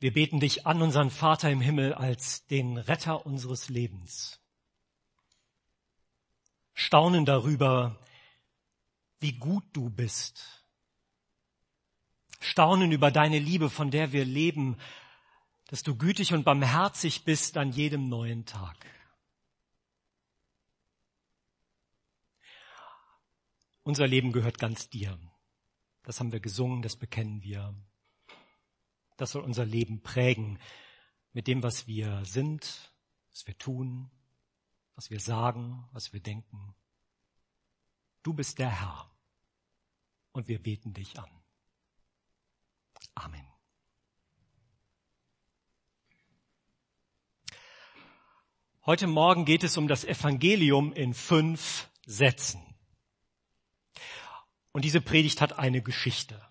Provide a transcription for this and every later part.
Wir beten dich an, unseren Vater im Himmel, als den Retter unseres Lebens. Staunen darüber, wie gut du bist. Staunen über deine Liebe, von der wir leben, dass du gütig und barmherzig bist an jedem neuen Tag. Unser Leben gehört ganz dir. Das haben wir gesungen, das bekennen wir. Das soll unser Leben prägen mit dem, was wir sind, was wir tun, was wir sagen, was wir denken. Du bist der Herr und wir beten dich an. Amen. Heute Morgen geht es um das Evangelium in fünf Sätzen. Und diese Predigt hat eine Geschichte.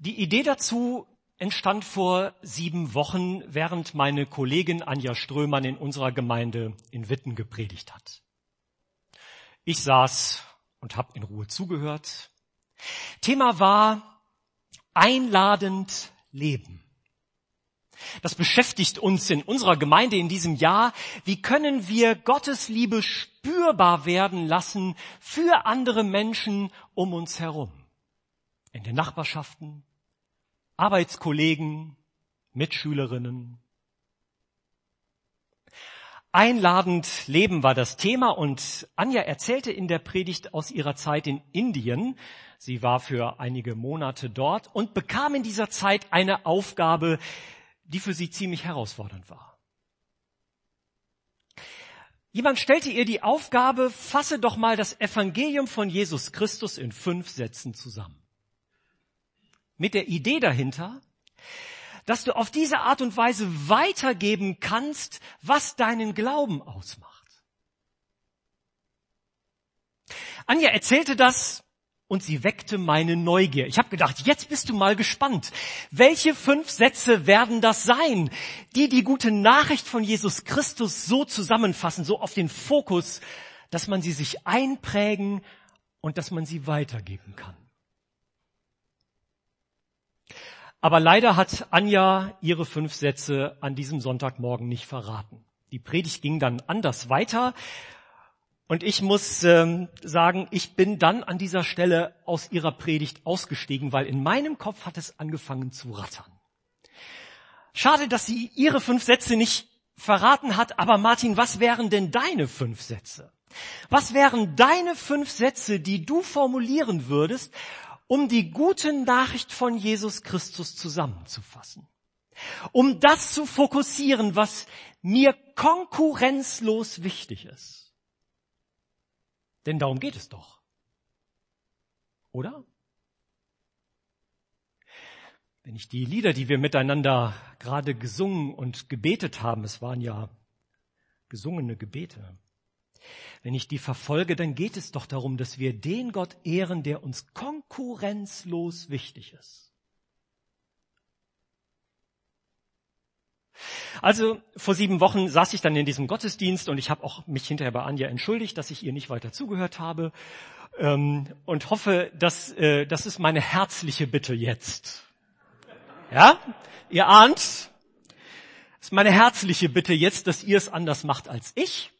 Die Idee dazu entstand vor sieben Wochen, während meine Kollegin Anja Strömann in unserer Gemeinde in Witten gepredigt hat. Ich saß und habe in Ruhe zugehört. Thema war einladend leben. Das beschäftigt uns in unserer Gemeinde in diesem Jahr. Wie können wir Gottes Liebe spürbar werden lassen für andere Menschen um uns herum? In den Nachbarschaften, Arbeitskollegen, Mitschülerinnen. Einladend Leben war das Thema und Anja erzählte in der Predigt aus ihrer Zeit in Indien. Sie war für einige Monate dort und bekam in dieser Zeit eine Aufgabe, die für sie ziemlich herausfordernd war. Jemand stellte ihr die Aufgabe, fasse doch mal das Evangelium von Jesus Christus in fünf Sätzen zusammen mit der Idee dahinter, dass du auf diese Art und Weise weitergeben kannst, was deinen Glauben ausmacht. Anja erzählte das und sie weckte meine Neugier. Ich habe gedacht, jetzt bist du mal gespannt. Welche fünf Sätze werden das sein, die die gute Nachricht von Jesus Christus so zusammenfassen, so auf den Fokus, dass man sie sich einprägen und dass man sie weitergeben kann? Aber leider hat Anja ihre fünf Sätze an diesem Sonntagmorgen nicht verraten. Die Predigt ging dann anders weiter. Und ich muss ähm, sagen, ich bin dann an dieser Stelle aus ihrer Predigt ausgestiegen, weil in meinem Kopf hat es angefangen zu rattern. Schade, dass sie ihre fünf Sätze nicht verraten hat, aber Martin, was wären denn deine fünf Sätze? Was wären deine fünf Sätze, die du formulieren würdest, um die gute Nachricht von Jesus Christus zusammenzufassen. Um das zu fokussieren, was mir konkurrenzlos wichtig ist. Denn darum geht es doch. Oder? Wenn ich die Lieder, die wir miteinander gerade gesungen und gebetet haben, es waren ja gesungene Gebete, wenn ich die verfolge, dann geht es doch darum, dass wir den Gott ehren, der uns konkurrenzlos wichtig ist. Also vor sieben Wochen saß ich dann in diesem Gottesdienst und ich habe auch mich hinterher bei Anja entschuldigt, dass ich ihr nicht weiter zugehört habe ähm, und hoffe, dass äh, das ist meine herzliche Bitte jetzt. Ja, ihr ahnt, das ist meine herzliche Bitte jetzt, dass ihr es anders macht als ich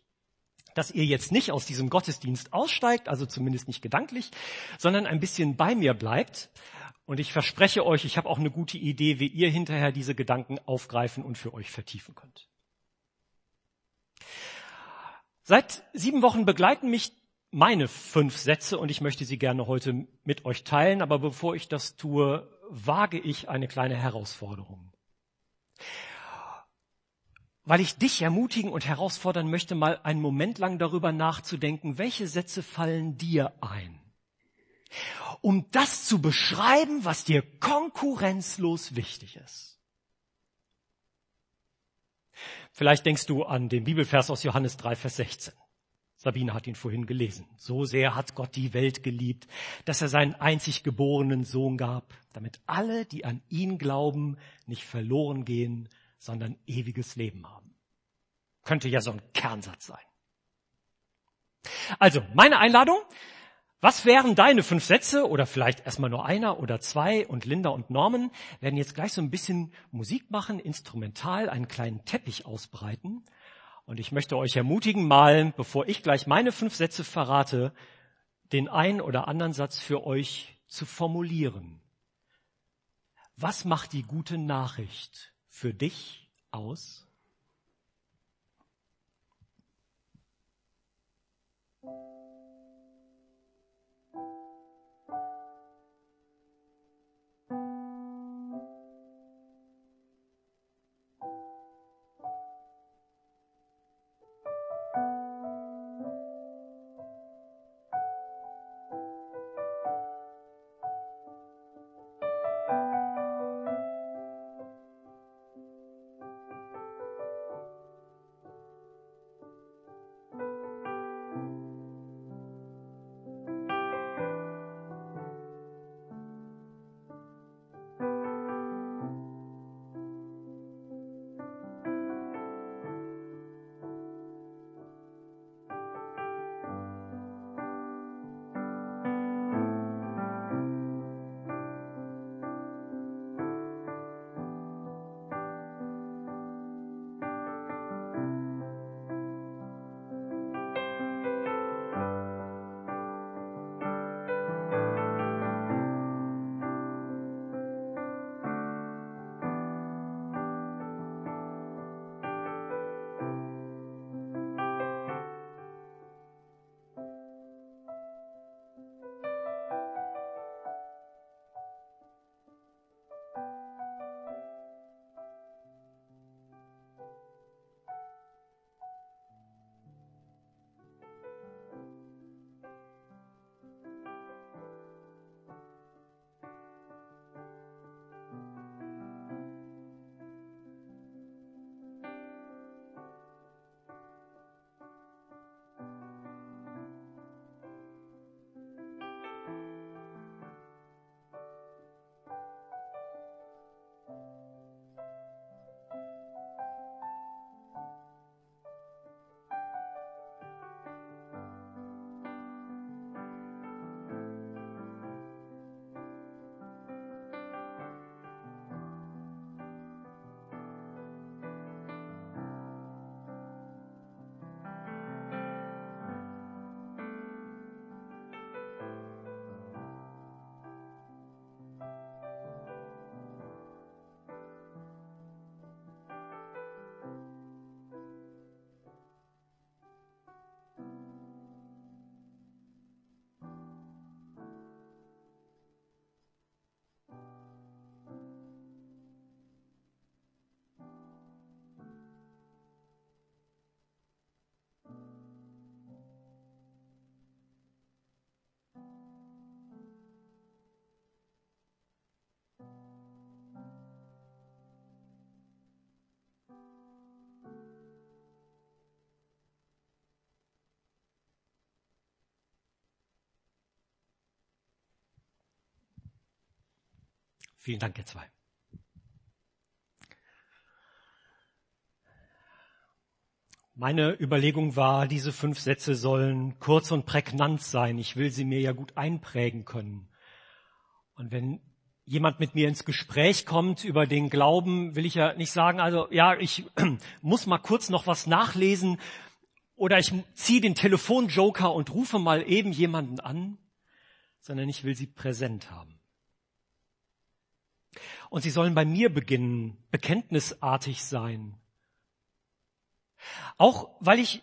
dass ihr jetzt nicht aus diesem Gottesdienst aussteigt, also zumindest nicht gedanklich, sondern ein bisschen bei mir bleibt. Und ich verspreche euch, ich habe auch eine gute Idee, wie ihr hinterher diese Gedanken aufgreifen und für euch vertiefen könnt. Seit sieben Wochen begleiten mich meine fünf Sätze und ich möchte sie gerne heute mit euch teilen. Aber bevor ich das tue, wage ich eine kleine Herausforderung weil ich dich ermutigen und herausfordern möchte, mal einen Moment lang darüber nachzudenken, welche Sätze fallen dir ein, um das zu beschreiben, was dir konkurrenzlos wichtig ist. Vielleicht denkst du an den Bibelvers aus Johannes 3, Vers 16. Sabine hat ihn vorhin gelesen. So sehr hat Gott die Welt geliebt, dass er seinen einzig geborenen Sohn gab, damit alle, die an ihn glauben, nicht verloren gehen, sondern ewiges Leben haben. Könnte ja so ein Kernsatz sein. Also, meine Einladung, Was wären deine fünf Sätze oder vielleicht erstmal nur einer oder zwei und Linda und Norman werden jetzt gleich so ein bisschen Musik machen, instrumental einen kleinen Teppich ausbreiten. Und ich möchte euch ermutigen, mal, bevor ich gleich meine fünf Sätze verrate, den einen oder anderen Satz für euch zu formulieren. Was macht die gute Nachricht für dich aus? Vielen Dank, ihr zwei. Meine Überlegung war, diese fünf Sätze sollen kurz und prägnant sein. Ich will sie mir ja gut einprägen können. Und wenn jemand mit mir ins Gespräch kommt über den Glauben, will ich ja nicht sagen, also ja, ich muss mal kurz noch was nachlesen oder ich ziehe den Telefonjoker und rufe mal eben jemanden an, sondern ich will sie präsent haben. Und sie sollen bei mir beginnen, bekenntnisartig sein. Auch weil ich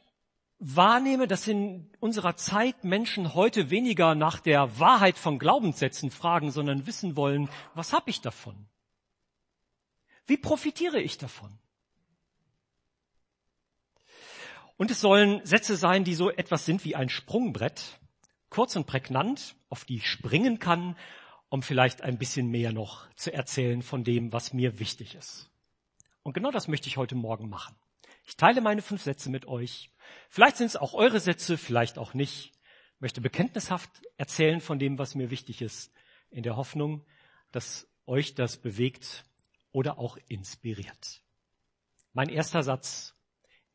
wahrnehme, dass in unserer Zeit Menschen heute weniger nach der Wahrheit von Glaubenssätzen fragen, sondern wissen wollen, was habe ich davon? Wie profitiere ich davon? Und es sollen Sätze sein, die so etwas sind wie ein Sprungbrett, kurz und prägnant, auf die ich springen kann um vielleicht ein bisschen mehr noch zu erzählen von dem, was mir wichtig ist. Und genau das möchte ich heute Morgen machen. Ich teile meine fünf Sätze mit euch. Vielleicht sind es auch eure Sätze, vielleicht auch nicht. Ich möchte bekenntnishaft erzählen von dem, was mir wichtig ist, in der Hoffnung, dass euch das bewegt oder auch inspiriert. Mein erster Satz.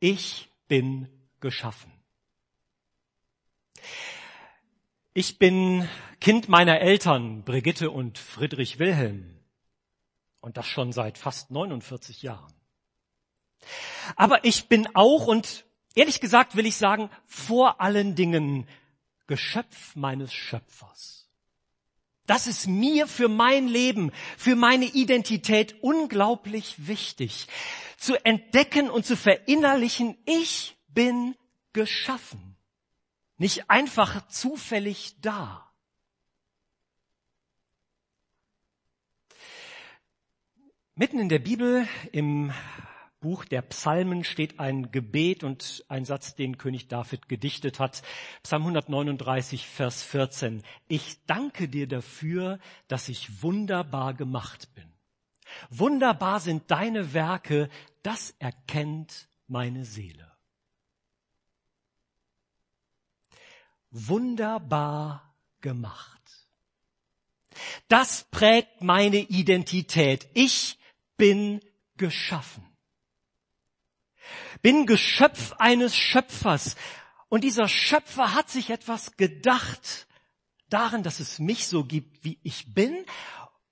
Ich bin geschaffen. Ich bin Kind meiner Eltern, Brigitte und Friedrich Wilhelm. Und das schon seit fast 49 Jahren. Aber ich bin auch und ehrlich gesagt will ich sagen, vor allen Dingen Geschöpf meines Schöpfers. Das ist mir für mein Leben, für meine Identität unglaublich wichtig. Zu entdecken und zu verinnerlichen, ich bin geschaffen. Nicht einfach zufällig da. Mitten in der Bibel im Buch der Psalmen steht ein Gebet und ein Satz, den König David gedichtet hat. Psalm 139, Vers 14. Ich danke dir dafür, dass ich wunderbar gemacht bin. Wunderbar sind deine Werke, das erkennt meine Seele. Wunderbar gemacht. Das prägt meine Identität. Ich bin geschaffen bin Geschöpf eines Schöpfers. Und dieser Schöpfer hat sich etwas gedacht darin, dass es mich so gibt, wie ich bin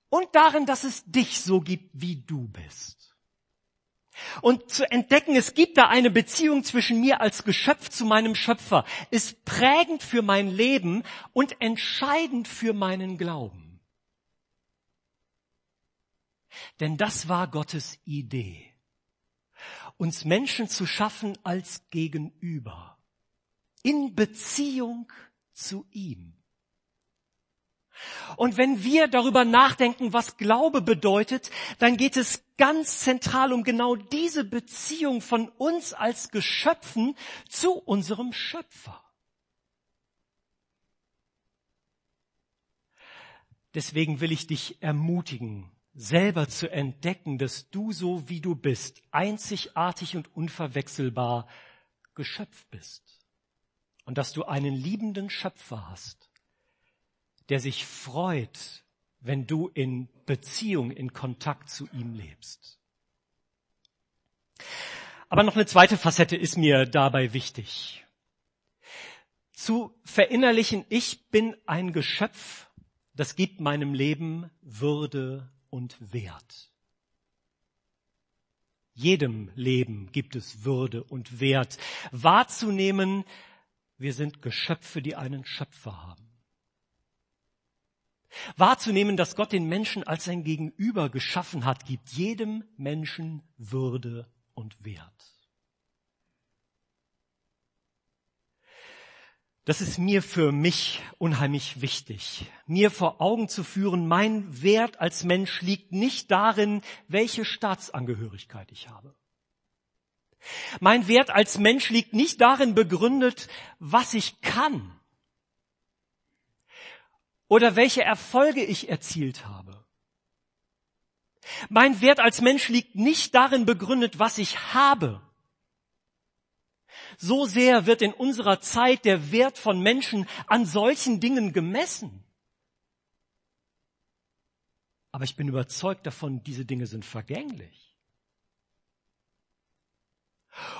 und darin, dass es dich so gibt, wie du bist. Und zu entdecken, es gibt da eine Beziehung zwischen mir als Geschöpf zu meinem Schöpfer, ist prägend für mein Leben und entscheidend für meinen Glauben. Denn das war Gottes Idee uns Menschen zu schaffen als Gegenüber, in Beziehung zu ihm. Und wenn wir darüber nachdenken, was Glaube bedeutet, dann geht es ganz zentral um genau diese Beziehung von uns als Geschöpfen zu unserem Schöpfer. Deswegen will ich dich ermutigen, selber zu entdecken, dass du so wie du bist, einzigartig und unverwechselbar Geschöpf bist. Und dass du einen liebenden Schöpfer hast, der sich freut, wenn du in Beziehung, in Kontakt zu ihm lebst. Aber noch eine zweite Facette ist mir dabei wichtig. Zu verinnerlichen, ich bin ein Geschöpf, das gibt meinem Leben Würde und Wert. Jedem Leben gibt es Würde und Wert. Wahrzunehmen, wir sind Geschöpfe, die einen Schöpfer haben. Wahrzunehmen, dass Gott den Menschen als sein Gegenüber geschaffen hat, gibt jedem Menschen Würde und Wert. Das ist mir für mich unheimlich wichtig, mir vor Augen zu führen, mein Wert als Mensch liegt nicht darin, welche Staatsangehörigkeit ich habe. Mein Wert als Mensch liegt nicht darin begründet, was ich kann oder welche Erfolge ich erzielt habe. Mein Wert als Mensch liegt nicht darin begründet, was ich habe so sehr wird in unserer Zeit der Wert von Menschen an solchen Dingen gemessen. Aber ich bin überzeugt davon, diese Dinge sind vergänglich.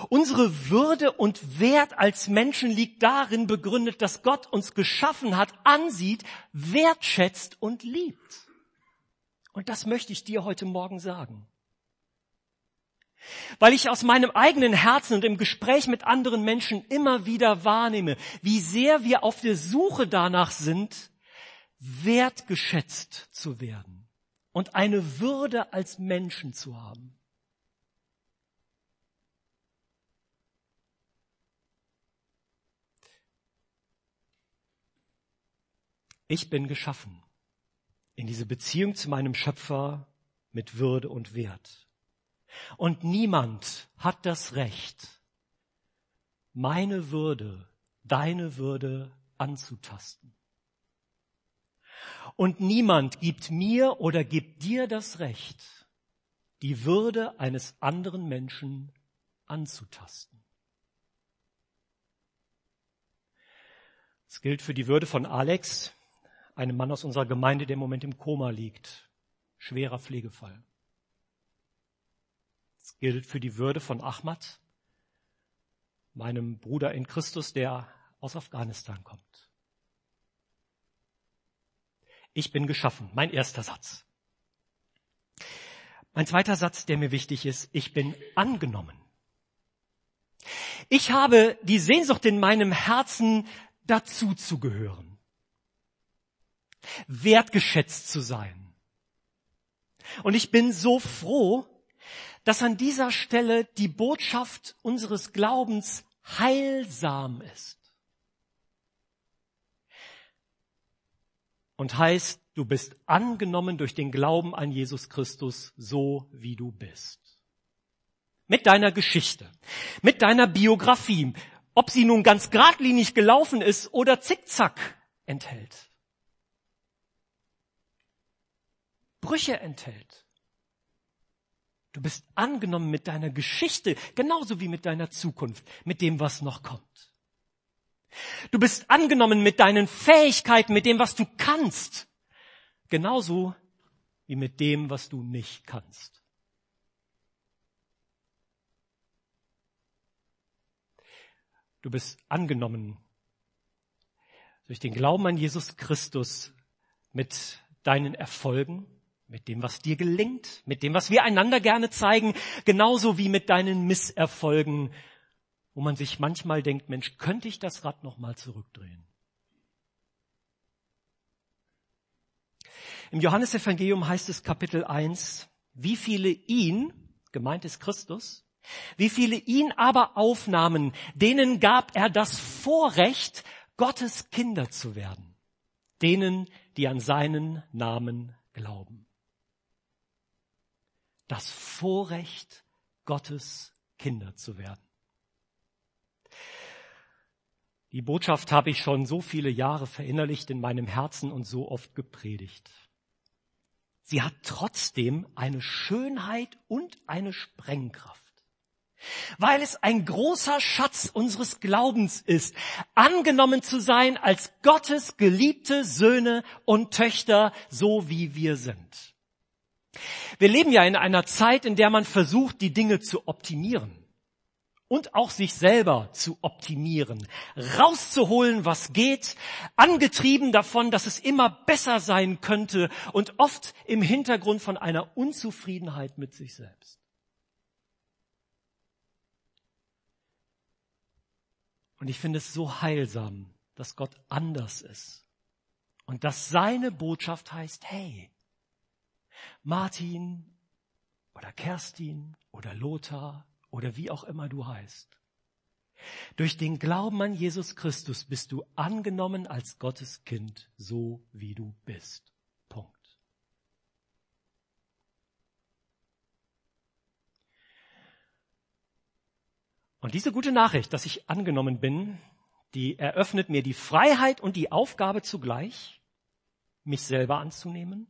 Unsere Würde und Wert als Menschen liegt darin begründet, dass Gott uns geschaffen hat, ansieht, wertschätzt und liebt. Und das möchte ich dir heute Morgen sagen. Weil ich aus meinem eigenen Herzen und im Gespräch mit anderen Menschen immer wieder wahrnehme, wie sehr wir auf der Suche danach sind, wertgeschätzt zu werden und eine Würde als Menschen zu haben. Ich bin geschaffen in diese Beziehung zu meinem Schöpfer mit Würde und Wert. Und niemand hat das Recht, meine Würde, deine Würde anzutasten. Und niemand gibt mir oder gibt dir das Recht, die Würde eines anderen Menschen anzutasten. Es gilt für die Würde von Alex, einem Mann aus unserer Gemeinde, der im Moment im Koma liegt. Schwerer Pflegefall. Das gilt für die Würde von Ahmad, meinem Bruder in Christus, der aus Afghanistan kommt. Ich bin geschaffen. Mein erster Satz. Mein zweiter Satz, der mir wichtig ist, ich bin angenommen. Ich habe die Sehnsucht in meinem Herzen, dazu zu gehören, wertgeschätzt zu sein. Und ich bin so froh, dass an dieser Stelle die Botschaft unseres Glaubens heilsam ist. Und heißt, du bist angenommen durch den Glauben an Jesus Christus so, wie du bist. Mit deiner Geschichte, mit deiner Biografie, ob sie nun ganz geradlinig gelaufen ist oder zickzack enthält. Brüche enthält. Du bist angenommen mit deiner Geschichte, genauso wie mit deiner Zukunft, mit dem, was noch kommt. Du bist angenommen mit deinen Fähigkeiten, mit dem, was du kannst, genauso wie mit dem, was du nicht kannst. Du bist angenommen durch den Glauben an Jesus Christus mit deinen Erfolgen, mit dem, was dir gelingt, mit dem, was wir einander gerne zeigen, genauso wie mit deinen Misserfolgen, wo man sich manchmal denkt, Mensch, könnte ich das Rad noch mal zurückdrehen? Im Johannesevangelium heißt es Kapitel 1, wie viele ihn, gemeint ist Christus, wie viele ihn aber aufnahmen, denen gab er das Vorrecht, Gottes Kinder zu werden. Denen, die an seinen Namen glauben das Vorrecht, Gottes Kinder zu werden. Die Botschaft habe ich schon so viele Jahre verinnerlicht in meinem Herzen und so oft gepredigt. Sie hat trotzdem eine Schönheit und eine Sprengkraft. Weil es ein großer Schatz unseres Glaubens ist, angenommen zu sein als Gottes geliebte Söhne und Töchter, so wie wir sind. Wir leben ja in einer Zeit, in der man versucht, die Dinge zu optimieren und auch sich selber zu optimieren, rauszuholen, was geht, angetrieben davon, dass es immer besser sein könnte und oft im Hintergrund von einer Unzufriedenheit mit sich selbst. Und ich finde es so heilsam, dass Gott anders ist und dass seine Botschaft heißt, hey, Martin oder Kerstin oder Lothar oder wie auch immer du heißt. Durch den Glauben an Jesus Christus bist du angenommen als Gottes Kind, so wie du bist. Punkt. Und diese gute Nachricht, dass ich angenommen bin, die eröffnet mir die Freiheit und die Aufgabe zugleich, mich selber anzunehmen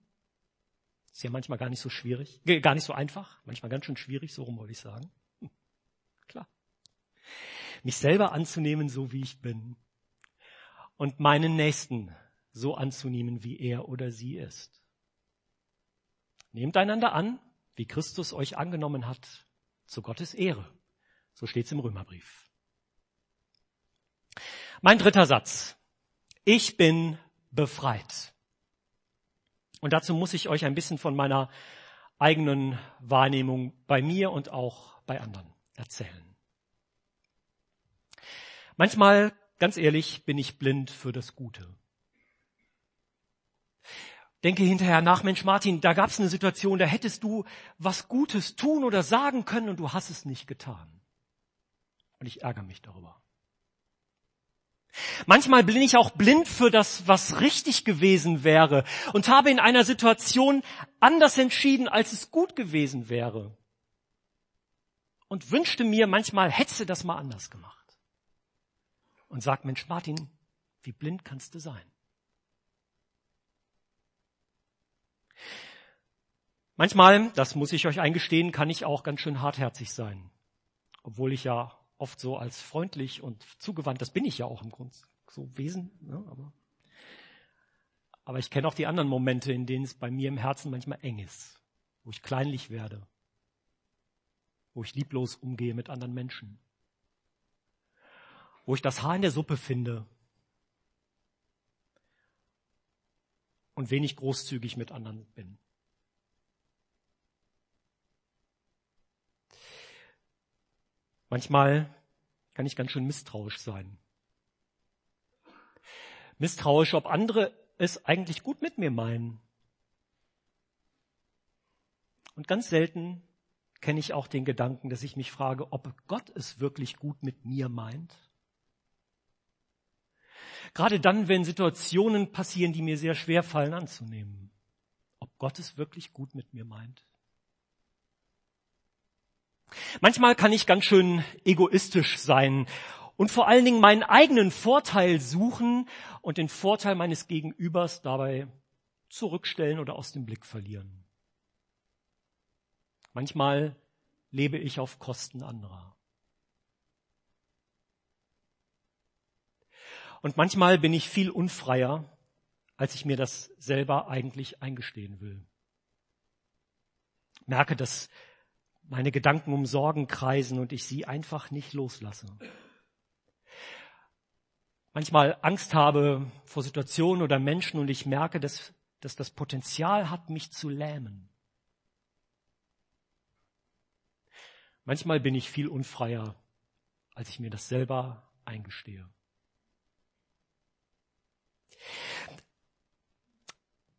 ist ja manchmal gar nicht so schwierig, gar nicht so einfach, manchmal ganz schön schwierig, so rum wollte ich sagen. Hm, klar. Mich selber anzunehmen, so wie ich bin. Und meinen Nächsten so anzunehmen, wie er oder sie ist. Nehmt einander an, wie Christus euch angenommen hat, zu Gottes Ehre. So steht's im Römerbrief. Mein dritter Satz. Ich bin befreit. Und dazu muss ich euch ein bisschen von meiner eigenen Wahrnehmung bei mir und auch bei anderen erzählen. Manchmal, ganz ehrlich, bin ich blind für das Gute. Denke hinterher nach, Mensch Martin, da gab es eine Situation, da hättest du was Gutes tun oder sagen können und du hast es nicht getan. Und ich ärgere mich darüber. Manchmal bin ich auch blind für das, was richtig gewesen wäre und habe in einer Situation anders entschieden, als es gut gewesen wäre. Und wünschte mir, manchmal hätte das mal anders gemacht. Und sagt, Mensch Martin, wie blind kannst du sein? Manchmal, das muss ich euch eingestehen, kann ich auch ganz schön hartherzig sein. Obwohl ich ja oft so als freundlich und zugewandt. Das bin ich ja auch im Grunde, so Wesen. Ne, aber, aber ich kenne auch die anderen Momente, in denen es bei mir im Herzen manchmal eng ist, wo ich kleinlich werde, wo ich lieblos umgehe mit anderen Menschen, wo ich das Haar in der Suppe finde. und wenig großzügig mit anderen bin. Manchmal kann ich ganz schön misstrauisch sein. Misstrauisch, ob andere es eigentlich gut mit mir meinen. Und ganz selten kenne ich auch den Gedanken, dass ich mich frage, ob Gott es wirklich gut mit mir meint. Gerade dann, wenn Situationen passieren, die mir sehr schwer fallen anzunehmen. Ob Gott es wirklich gut mit mir meint. Manchmal kann ich ganz schön egoistisch sein und vor allen Dingen meinen eigenen Vorteil suchen und den Vorteil meines Gegenübers dabei zurückstellen oder aus dem Blick verlieren. Manchmal lebe ich auf Kosten anderer. Und manchmal bin ich viel unfreier, als ich mir das selber eigentlich eingestehen will. Merke, dass meine Gedanken um Sorgen kreisen und ich sie einfach nicht loslasse. Manchmal Angst habe vor Situationen oder Menschen und ich merke, dass, dass das Potenzial hat, mich zu lähmen. Manchmal bin ich viel unfreier, als ich mir das selber eingestehe.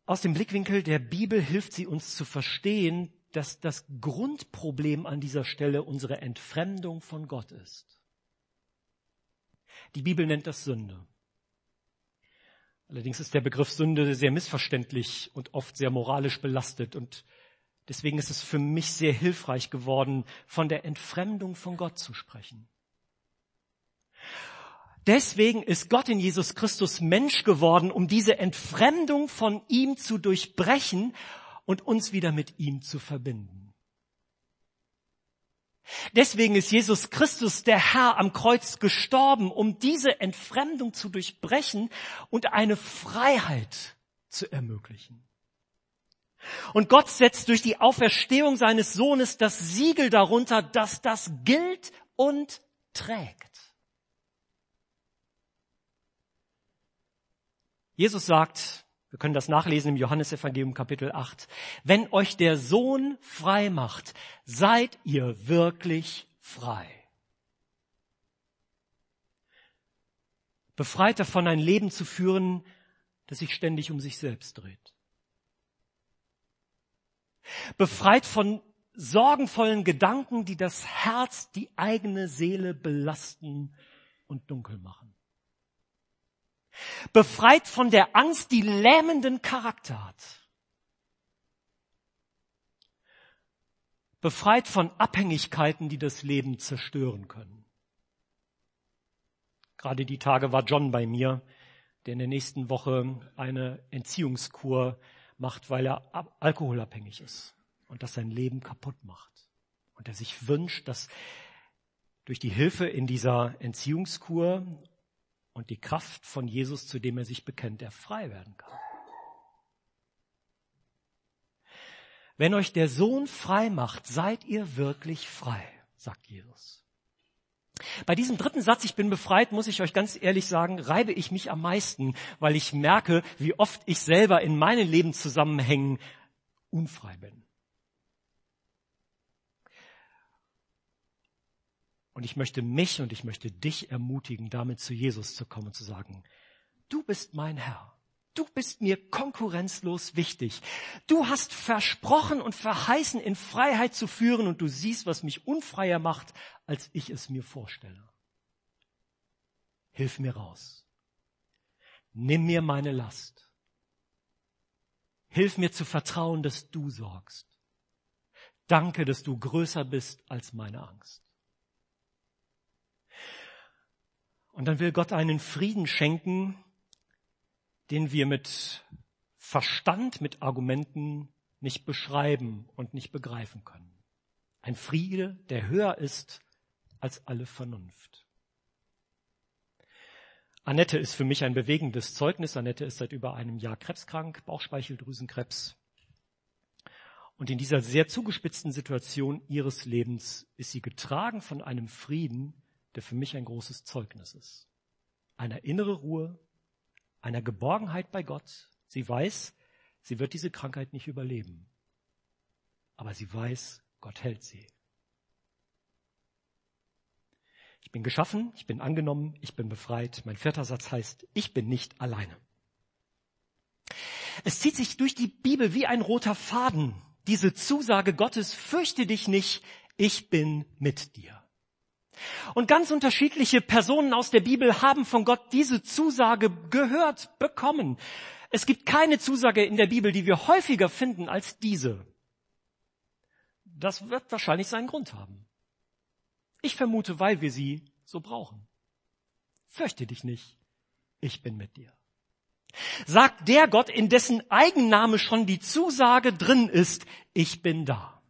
Aus dem Blickwinkel der Bibel hilft sie uns zu verstehen, dass das Grundproblem an dieser Stelle unsere Entfremdung von Gott ist. Die Bibel nennt das Sünde. Allerdings ist der Begriff Sünde sehr missverständlich und oft sehr moralisch belastet und deswegen ist es für mich sehr hilfreich geworden, von der Entfremdung von Gott zu sprechen. Deswegen ist Gott in Jesus Christus Mensch geworden, um diese Entfremdung von ihm zu durchbrechen und uns wieder mit ihm zu verbinden. Deswegen ist Jesus Christus, der Herr, am Kreuz gestorben, um diese Entfremdung zu durchbrechen und eine Freiheit zu ermöglichen. Und Gott setzt durch die Auferstehung seines Sohnes das Siegel darunter, dass das gilt und trägt. Jesus sagt, wir können das nachlesen im Johannesevangelium Kapitel 8, wenn euch der Sohn frei macht, seid ihr wirklich frei. Befreit davon, ein Leben zu führen, das sich ständig um sich selbst dreht. Befreit von sorgenvollen Gedanken, die das Herz, die eigene Seele belasten und dunkel machen. Befreit von der Angst, die lähmenden Charakter hat. Befreit von Abhängigkeiten, die das Leben zerstören können. Gerade die Tage war John bei mir, der in der nächsten Woche eine Entziehungskur macht, weil er alkoholabhängig ist und das sein Leben kaputt macht. Und er sich wünscht, dass durch die Hilfe in dieser Entziehungskur und die Kraft von Jesus, zu dem er sich bekennt, er frei werden kann. Wenn euch der Sohn frei macht, seid ihr wirklich frei, sagt Jesus. Bei diesem dritten Satz, ich bin befreit, muss ich euch ganz ehrlich sagen, reibe ich mich am meisten, weil ich merke, wie oft ich selber in meinen Lebenszusammenhängen unfrei bin. Und ich möchte mich und ich möchte dich ermutigen, damit zu Jesus zu kommen und zu sagen, du bist mein Herr. Du bist mir konkurrenzlos wichtig. Du hast versprochen und verheißen, in Freiheit zu führen und du siehst, was mich unfreier macht, als ich es mir vorstelle. Hilf mir raus. Nimm mir meine Last. Hilf mir zu vertrauen, dass du sorgst. Danke, dass du größer bist als meine Angst. Und dann will Gott einen Frieden schenken, den wir mit Verstand, mit Argumenten nicht beschreiben und nicht begreifen können. Ein Friede, der höher ist als alle Vernunft. Annette ist für mich ein bewegendes Zeugnis. Annette ist seit über einem Jahr krebskrank, Bauchspeicheldrüsenkrebs. Und in dieser sehr zugespitzten Situation ihres Lebens ist sie getragen von einem Frieden, der für mich ein großes Zeugnis ist. Eine innere Ruhe, einer Geborgenheit bei Gott. Sie weiß, sie wird diese Krankheit nicht überleben. Aber sie weiß, Gott hält sie. Ich bin geschaffen, ich bin angenommen, ich bin befreit. Mein vierter Satz heißt, ich bin nicht alleine. Es zieht sich durch die Bibel wie ein roter Faden, diese Zusage Gottes, fürchte dich nicht, ich bin mit dir. Und ganz unterschiedliche Personen aus der Bibel haben von Gott diese Zusage gehört, bekommen. Es gibt keine Zusage in der Bibel, die wir häufiger finden als diese. Das wird wahrscheinlich seinen Grund haben. Ich vermute, weil wir sie so brauchen. Fürchte dich nicht, ich bin mit dir. Sagt der Gott, in dessen Eigenname schon die Zusage drin ist, ich bin da.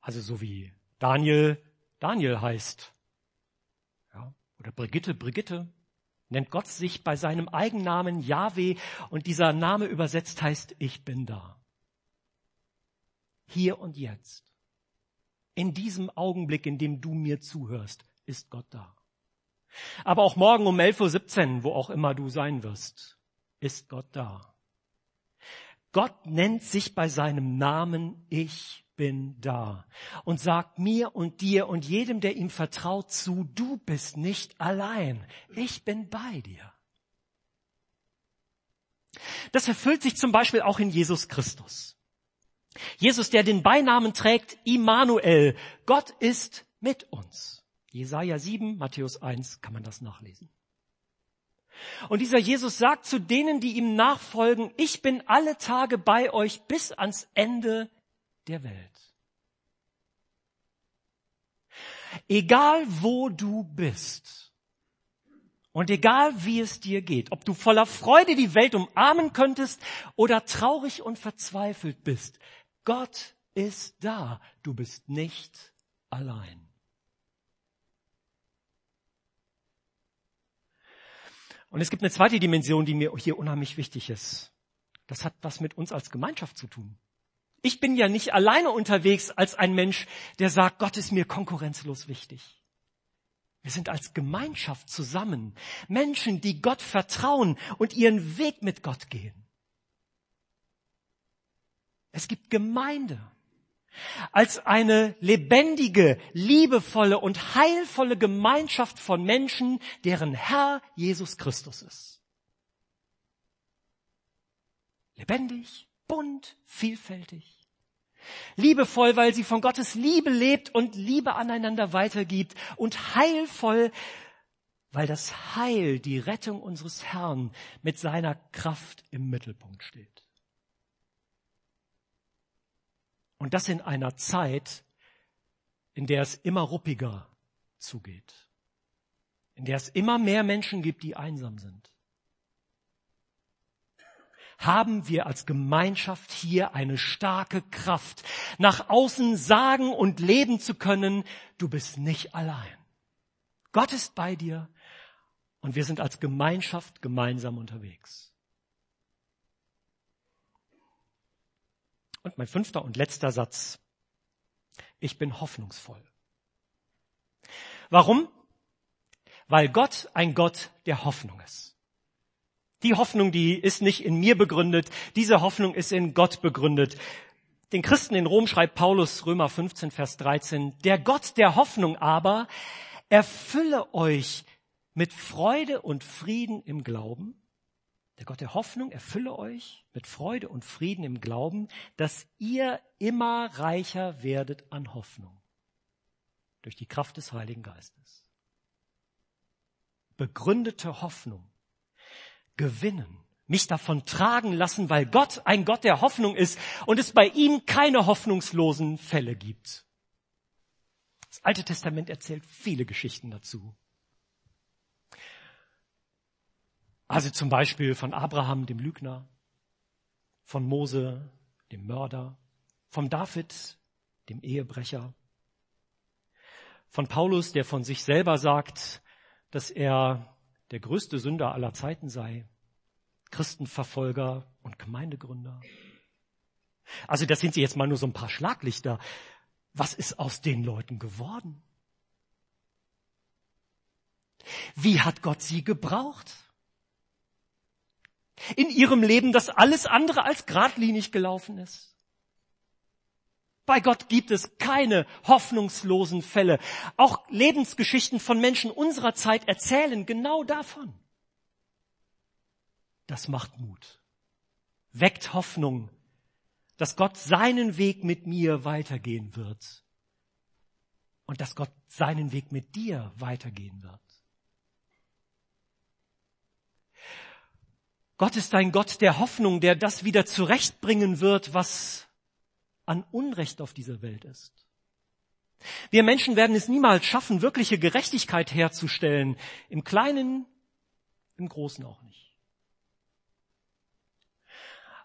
Also so wie Daniel Daniel heißt. Ja, oder Brigitte Brigitte. Nennt Gott sich bei seinem Eigennamen Yahweh und dieser Name übersetzt heißt, ich bin da. Hier und jetzt. In diesem Augenblick, in dem du mir zuhörst, ist Gott da. Aber auch morgen um 11.17 Uhr, wo auch immer du sein wirst, ist Gott da. Gott nennt sich bei seinem Namen Ich bin da und sagt mir und dir und jedem, der ihm vertraut, zu, du bist nicht allein. Ich bin bei dir. Das erfüllt sich zum Beispiel auch in Jesus Christus. Jesus, der den Beinamen trägt, Immanuel, Gott ist mit uns. Jesaja 7, Matthäus 1 kann man das nachlesen. Und dieser Jesus sagt zu denen, die ihm nachfolgen, ich bin alle Tage bei euch bis ans Ende der Welt. Egal wo du bist und egal wie es dir geht, ob du voller Freude die Welt umarmen könntest oder traurig und verzweifelt bist, Gott ist da. Du bist nicht allein. Und es gibt eine zweite Dimension, die mir hier unheimlich wichtig ist. Das hat was mit uns als Gemeinschaft zu tun. Ich bin ja nicht alleine unterwegs als ein Mensch, der sagt, Gott ist mir konkurrenzlos wichtig. Wir sind als Gemeinschaft zusammen. Menschen, die Gott vertrauen und ihren Weg mit Gott gehen. Es gibt Gemeinde als eine lebendige, liebevolle und heilvolle Gemeinschaft von Menschen, deren Herr Jesus Christus ist. Lebendig, bunt, vielfältig. Liebevoll, weil sie von Gottes Liebe lebt und Liebe aneinander weitergibt. Und heilvoll, weil das Heil, die Rettung unseres Herrn mit seiner Kraft im Mittelpunkt steht. Und das in einer Zeit, in der es immer ruppiger zugeht. In der es immer mehr Menschen gibt, die einsam sind. Haben wir als Gemeinschaft hier eine starke Kraft, nach außen sagen und leben zu können, du bist nicht allein. Gott ist bei dir und wir sind als Gemeinschaft gemeinsam unterwegs. Und mein fünfter und letzter Satz. Ich bin hoffnungsvoll. Warum? Weil Gott ein Gott der Hoffnung ist. Die Hoffnung, die ist nicht in mir begründet, diese Hoffnung ist in Gott begründet. Den Christen in Rom schreibt Paulus Römer 15, Vers 13, der Gott der Hoffnung aber erfülle euch mit Freude und Frieden im Glauben der Gott der Hoffnung erfülle euch mit Freude und Frieden im Glauben, dass ihr immer reicher werdet an Hoffnung durch die Kraft des Heiligen Geistes. Begründete Hoffnung gewinnen, mich davon tragen lassen, weil Gott ein Gott der Hoffnung ist und es bei ihm keine hoffnungslosen Fälle gibt. Das Alte Testament erzählt viele Geschichten dazu. Also zum Beispiel von Abraham, dem Lügner, von Mose, dem Mörder, von David, dem Ehebrecher, von Paulus, der von sich selber sagt, dass er der größte Sünder aller Zeiten sei, Christenverfolger und Gemeindegründer. Also das sind sie jetzt mal nur so ein paar Schlaglichter. Was ist aus den Leuten geworden? Wie hat Gott sie gebraucht? In ihrem Leben, das alles andere als geradlinig gelaufen ist. Bei Gott gibt es keine hoffnungslosen Fälle. Auch Lebensgeschichten von Menschen unserer Zeit erzählen genau davon. Das macht Mut, weckt Hoffnung, dass Gott seinen Weg mit mir weitergehen wird und dass Gott seinen Weg mit dir weitergehen wird. Gott ist ein Gott der Hoffnung, der das wieder zurechtbringen wird, was an Unrecht auf dieser Welt ist. Wir Menschen werden es niemals schaffen, wirkliche Gerechtigkeit herzustellen, im Kleinen, im Großen auch nicht.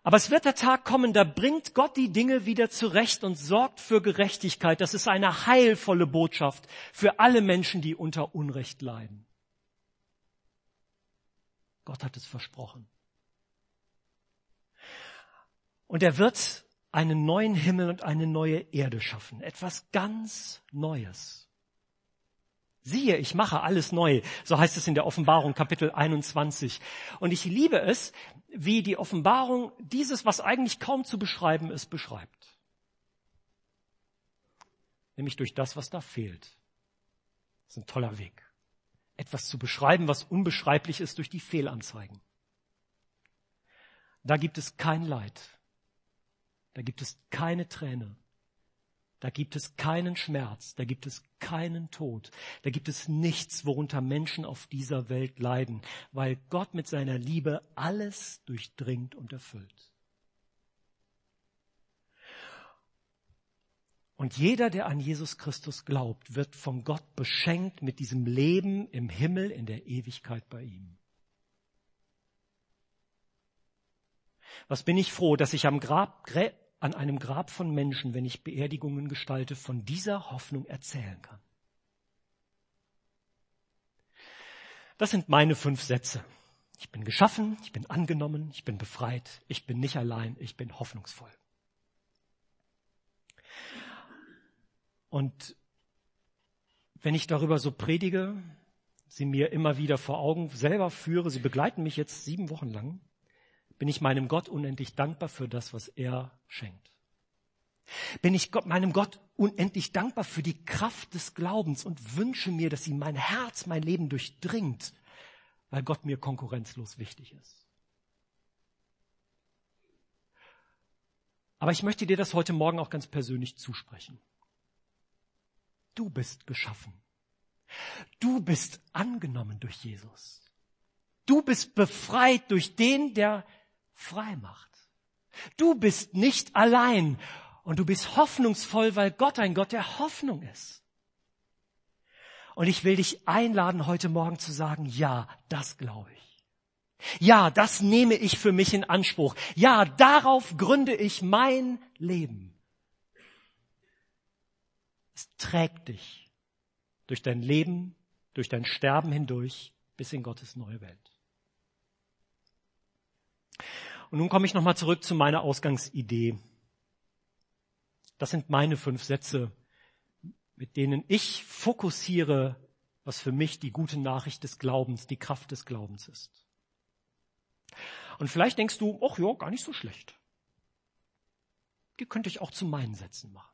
Aber es wird der Tag kommen, da bringt Gott die Dinge wieder zurecht und sorgt für Gerechtigkeit. Das ist eine heilvolle Botschaft für alle Menschen, die unter Unrecht leiden. Gott hat es versprochen. Und er wird einen neuen Himmel und eine neue Erde schaffen. Etwas ganz Neues. Siehe, ich mache alles neu. So heißt es in der Offenbarung Kapitel 21. Und ich liebe es, wie die Offenbarung dieses, was eigentlich kaum zu beschreiben ist, beschreibt. Nämlich durch das, was da fehlt. Das ist ein toller Weg. Etwas zu beschreiben, was unbeschreiblich ist durch die Fehlanzeigen. Da gibt es kein Leid, da gibt es keine Träne. Da gibt es keinen Schmerz, da gibt es keinen Tod, da gibt es nichts, worunter Menschen auf dieser Welt leiden, weil Gott mit seiner Liebe alles durchdringt und erfüllt. Und jeder, der an Jesus Christus glaubt, wird von Gott beschenkt mit diesem Leben im Himmel in der Ewigkeit bei ihm. Was bin ich froh, dass ich am Grab, an einem Grab von Menschen, wenn ich Beerdigungen gestalte, von dieser Hoffnung erzählen kann. Das sind meine fünf Sätze. Ich bin geschaffen, ich bin angenommen, ich bin befreit, ich bin nicht allein, ich bin hoffnungsvoll. Und wenn ich darüber so predige, sie mir immer wieder vor Augen selber führe, sie begleiten mich jetzt sieben Wochen lang, bin ich meinem Gott unendlich dankbar für das, was er schenkt. Bin ich Gott, meinem Gott unendlich dankbar für die Kraft des Glaubens und wünsche mir, dass sie mein Herz, mein Leben durchdringt, weil Gott mir konkurrenzlos wichtig ist. Aber ich möchte dir das heute Morgen auch ganz persönlich zusprechen. Du bist geschaffen. Du bist angenommen durch Jesus. Du bist befreit durch den, der frei macht. Du bist nicht allein und du bist hoffnungsvoll, weil Gott ein Gott der Hoffnung ist. Und ich will dich einladen, heute Morgen zu sagen, ja, das glaube ich. Ja, das nehme ich für mich in Anspruch. Ja, darauf gründe ich mein Leben. Es trägt dich durch dein Leben, durch dein Sterben hindurch bis in Gottes neue Welt. Und nun komme ich nochmal zurück zu meiner Ausgangsidee. Das sind meine fünf Sätze, mit denen ich fokussiere, was für mich die gute Nachricht des Glaubens, die Kraft des Glaubens ist. Und vielleicht denkst du, ach ja, gar nicht so schlecht. Die könnte ich auch zu meinen Sätzen machen.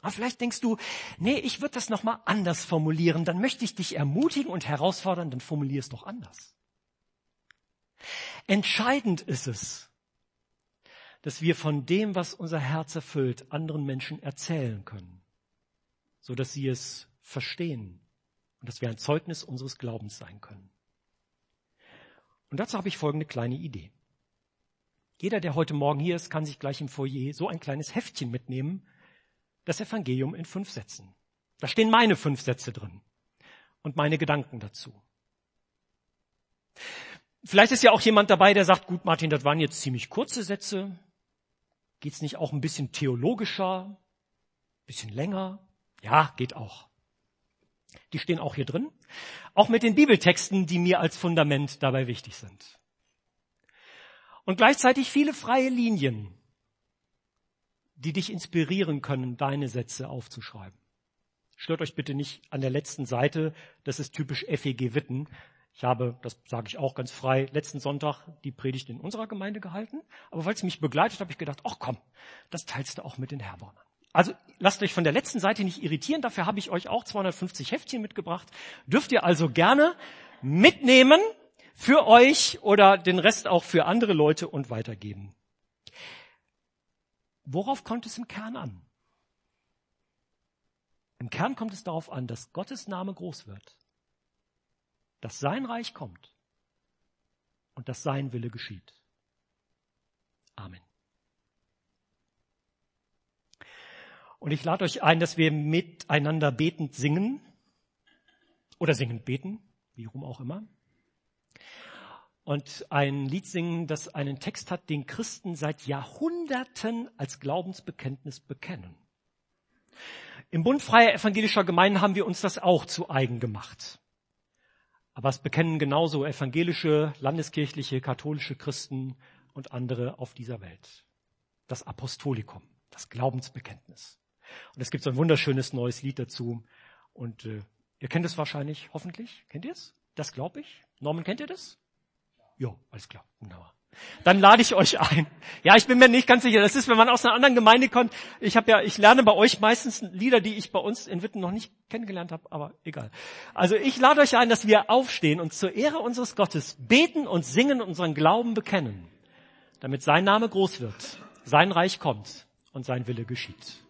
Aber vielleicht denkst du, nee, ich würde das nochmal anders formulieren, dann möchte ich dich ermutigen und herausfordern, dann formulier es doch anders. Entscheidend ist es, dass wir von dem, was unser Herz erfüllt, anderen Menschen erzählen können, so dass sie es verstehen und dass wir ein Zeugnis unseres Glaubens sein können. Und dazu habe ich folgende kleine Idee. Jeder, der heute Morgen hier ist, kann sich gleich im Foyer so ein kleines Heftchen mitnehmen, das Evangelium in fünf Sätzen. Da stehen meine fünf Sätze drin und meine Gedanken dazu. Vielleicht ist ja auch jemand dabei, der sagt, gut, Martin, das waren jetzt ziemlich kurze Sätze. Geht's nicht auch ein bisschen theologischer? Bisschen länger? Ja, geht auch. Die stehen auch hier drin. Auch mit den Bibeltexten, die mir als Fundament dabei wichtig sind. Und gleichzeitig viele freie Linien, die dich inspirieren können, deine Sätze aufzuschreiben. Stört euch bitte nicht an der letzten Seite, das ist typisch FEG Witten. Ich habe, das sage ich auch ganz frei, letzten Sonntag die Predigt in unserer Gemeinde gehalten. Aber weil es mich begleitet, habe ich gedacht, ach komm, das teilst du auch mit den Herbornern. Also lasst euch von der letzten Seite nicht irritieren. Dafür habe ich euch auch 250 Heftchen mitgebracht. Dürft ihr also gerne mitnehmen für euch oder den Rest auch für andere Leute und weitergeben. Worauf kommt es im Kern an? Im Kern kommt es darauf an, dass Gottes Name groß wird, dass sein Reich kommt und dass sein Wille geschieht. Amen. Und ich lade euch ein, dass wir miteinander betend singen oder singend beten, wie rum auch immer. Und ein Lied singen, das einen Text hat, den Christen seit Jahrhunderten als Glaubensbekenntnis bekennen. Im Bund freier evangelischer Gemeinden haben wir uns das auch zu eigen gemacht. Aber es bekennen genauso evangelische, landeskirchliche, katholische Christen und andere auf dieser Welt. Das Apostolikum, das Glaubensbekenntnis. Und es gibt so ein wunderschönes neues Lied dazu. Und äh, ihr kennt es wahrscheinlich, hoffentlich. Kennt ihr es? Das glaube ich. Norman, kennt ihr das? Ja, alles klar. Wunderbar. Dann lade ich euch ein. Ja, ich bin mir nicht ganz sicher. Das ist, wenn man aus einer anderen Gemeinde kommt. Ich habe ja, ich lerne bei euch meistens Lieder, die ich bei uns in Witten noch nicht kennengelernt habe, aber egal. Also ich lade euch ein, dass wir aufstehen und zur Ehre unseres Gottes beten und singen und unseren Glauben bekennen, damit sein Name groß wird, sein Reich kommt und sein Wille geschieht.